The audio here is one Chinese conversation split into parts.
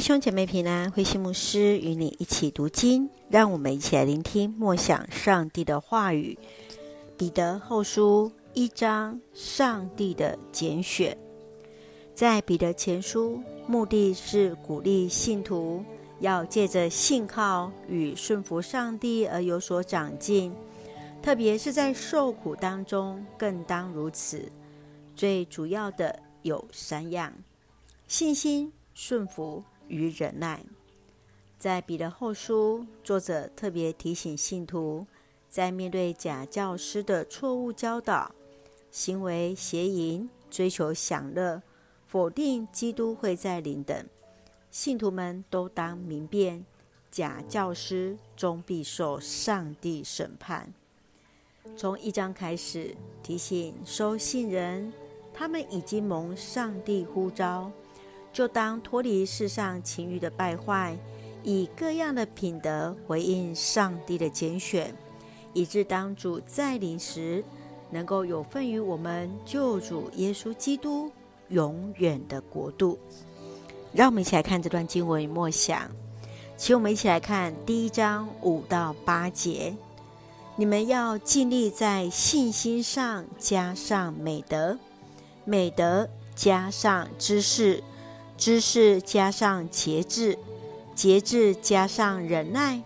弟兄姐妹平安，慧馨牧师与你一起读经，让我们一起来聆听默想上帝的话语。彼得后书一章，上帝的拣选，在彼得前书，目的是鼓励信徒要借着信靠与顺服上帝而有所长进，特别是在受苦当中，更当如此。最主要的有三样：信心、顺服与忍耐。在彼得后书，作者特别提醒信徒，在面对假教师的错误教导、行为邪淫、追求享乐、否定基督会在临等，信徒们都当明辨，假教师终必受上帝审判。从一章开始，提醒收信人。他们已经蒙上帝呼召，就当脱离世上情欲的败坏，以各样的品德回应上帝的拣选，以致当主再临时，能够有份于我们救主耶稣基督永远的国度。让我们一起来看这段经文与默想，请我们一起来看第一章五到八节：你们要尽力在信心上加上美德。美德加上知识，知识加上节制，节制加上忍耐，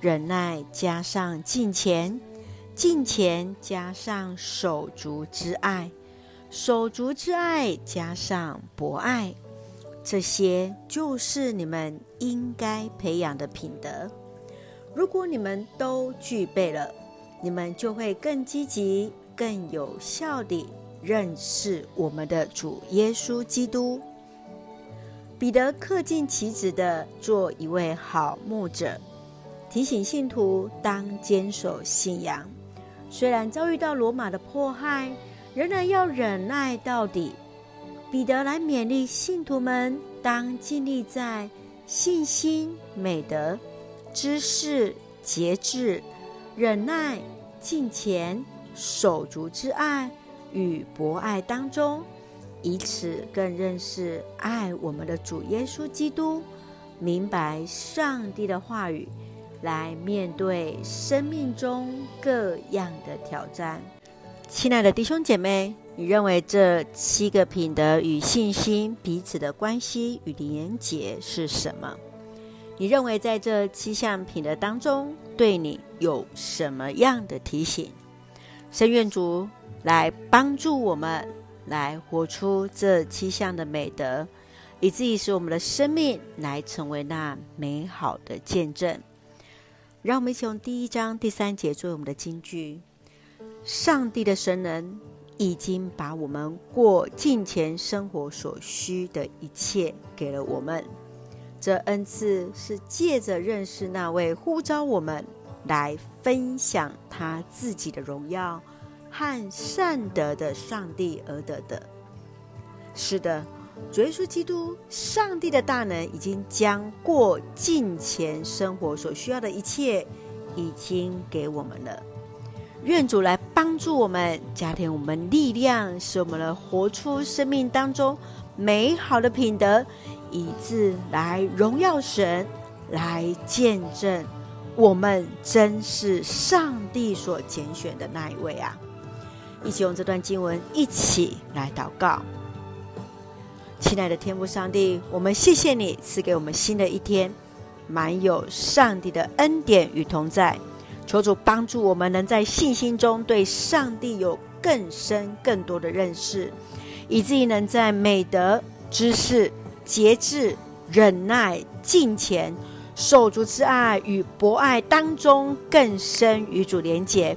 忍耐加上敬虔，敬虔加上手足之爱，手足之爱加上博爱，这些就是你们应该培养的品德。如果你们都具备了，你们就会更积极、更有效地。认识我们的主耶稣基督，彼得恪尽其职的做一位好牧者，提醒信徒当坚守信仰。虽然遭遇到罗马的迫害，仍然要忍耐到底。彼得来勉励信徒们，当尽力在信心、美德、知识、节制、忍耐、敬虔、手足之爱。与博爱当中，以此更认识爱我们的主耶稣基督，明白上帝的话语，来面对生命中各样的挑战。亲爱的弟兄姐妹，你认为这七个品德与信心彼此的关系与连结是什么？你认为在这七项品德当中，对你有什么样的提醒？深愿主。来帮助我们来活出这七项的美德，以至于使我们的生命来成为那美好的见证。让我们一起用第一章第三节作为我们的金句：上帝的神能已经把我们过近前生活所需的一切给了我们，这恩赐是借着认识那位呼召我们来分享他自己的荣耀。和善德的上帝而得的。是的，主耶稣基督，上帝的大能已经将过敬虔生活所需要的一切，已经给我们了。愿主来帮助我们，加添我们力量，使我们能活出生命当中美好的品德，以致来荣耀神，来见证我们真是上帝所拣选的那一位啊！一起用这段经文一起来祷告，亲爱的天父上帝，我们谢谢你赐给我们新的一天，满有上帝的恩典与同在。求主帮助我们能在信心中对上帝有更深更多的认识，以至于能在美德、知识、节制、忍耐、敬虔、手足之爱与博爱当中更深与主连结。